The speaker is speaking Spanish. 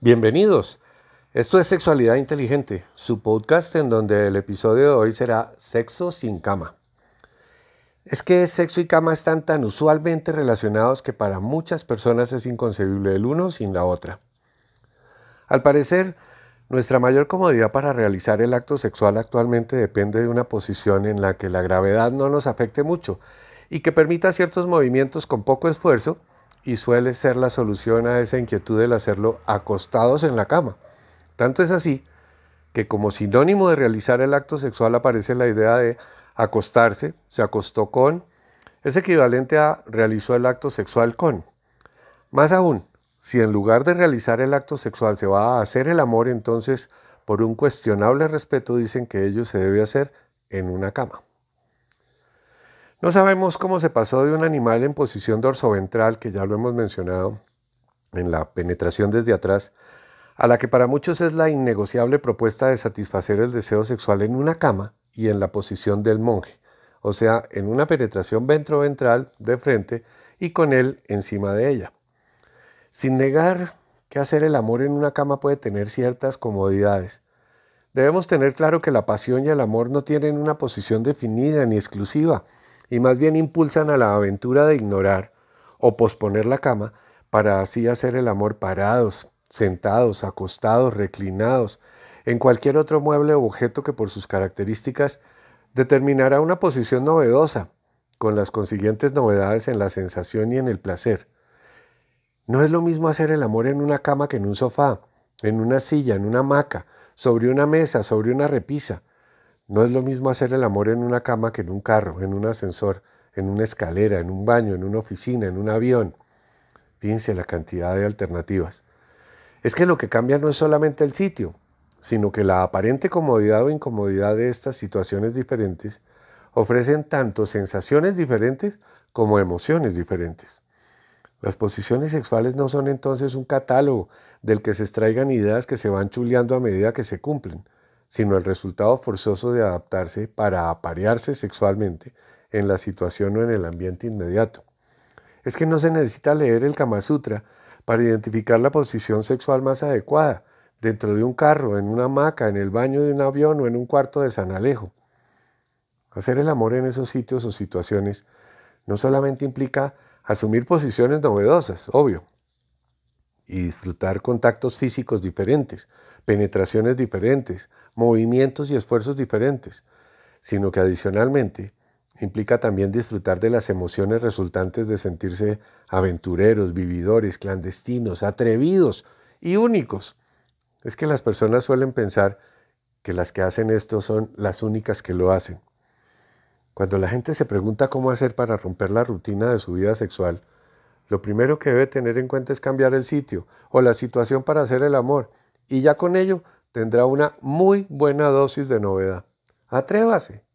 Bienvenidos. Esto es Sexualidad Inteligente, su podcast en donde el episodio de hoy será Sexo sin cama. Es que sexo y cama están tan usualmente relacionados que para muchas personas es inconcebible el uno sin la otra. Al parecer, nuestra mayor comodidad para realizar el acto sexual actualmente depende de una posición en la que la gravedad no nos afecte mucho y que permita ciertos movimientos con poco esfuerzo y suele ser la solución a esa inquietud del hacerlo acostados en la cama. Tanto es así que como sinónimo de realizar el acto sexual aparece la idea de acostarse, se acostó con, es equivalente a realizó el acto sexual con. Más aún, si en lugar de realizar el acto sexual se va a hacer el amor, entonces por un cuestionable respeto dicen que ello se debe hacer en una cama. No sabemos cómo se pasó de un animal en posición dorsoventral, que ya lo hemos mencionado, en la penetración desde atrás, a la que para muchos es la innegociable propuesta de satisfacer el deseo sexual en una cama y en la posición del monje, o sea, en una penetración ventroventral de frente y con él encima de ella. Sin negar que hacer el amor en una cama puede tener ciertas comodidades, debemos tener claro que la pasión y el amor no tienen una posición definida ni exclusiva, y más bien impulsan a la aventura de ignorar o posponer la cama para así hacer el amor parados, sentados, acostados, reclinados, en cualquier otro mueble o objeto que por sus características determinará una posición novedosa, con las consiguientes novedades en la sensación y en el placer. No es lo mismo hacer el amor en una cama que en un sofá, en una silla, en una hamaca, sobre una mesa, sobre una repisa. No es lo mismo hacer el amor en una cama que en un carro, en un ascensor, en una escalera, en un baño, en una oficina, en un avión. Fíjense la cantidad de alternativas. Es que lo que cambia no es solamente el sitio, sino que la aparente comodidad o incomodidad de estas situaciones diferentes ofrecen tanto sensaciones diferentes como emociones diferentes. Las posiciones sexuales no son entonces un catálogo del que se extraigan ideas que se van chuleando a medida que se cumplen, sino el resultado forzoso de adaptarse para aparearse sexualmente en la situación o en el ambiente inmediato. Es que no se necesita leer el Kama Sutra para identificar la posición sexual más adecuada, dentro de un carro, en una hamaca, en el baño de un avión o en un cuarto de San Alejo. Hacer el amor en esos sitios o situaciones no solamente implica asumir posiciones novedosas, obvio, y disfrutar contactos físicos diferentes, penetraciones diferentes, movimientos y esfuerzos diferentes, sino que adicionalmente implica también disfrutar de las emociones resultantes de sentirse aventureros, vividores, clandestinos, atrevidos y únicos. Es que las personas suelen pensar que las que hacen esto son las únicas que lo hacen. Cuando la gente se pregunta cómo hacer para romper la rutina de su vida sexual, lo primero que debe tener en cuenta es cambiar el sitio o la situación para hacer el amor y ya con ello tendrá una muy buena dosis de novedad. Atrévase.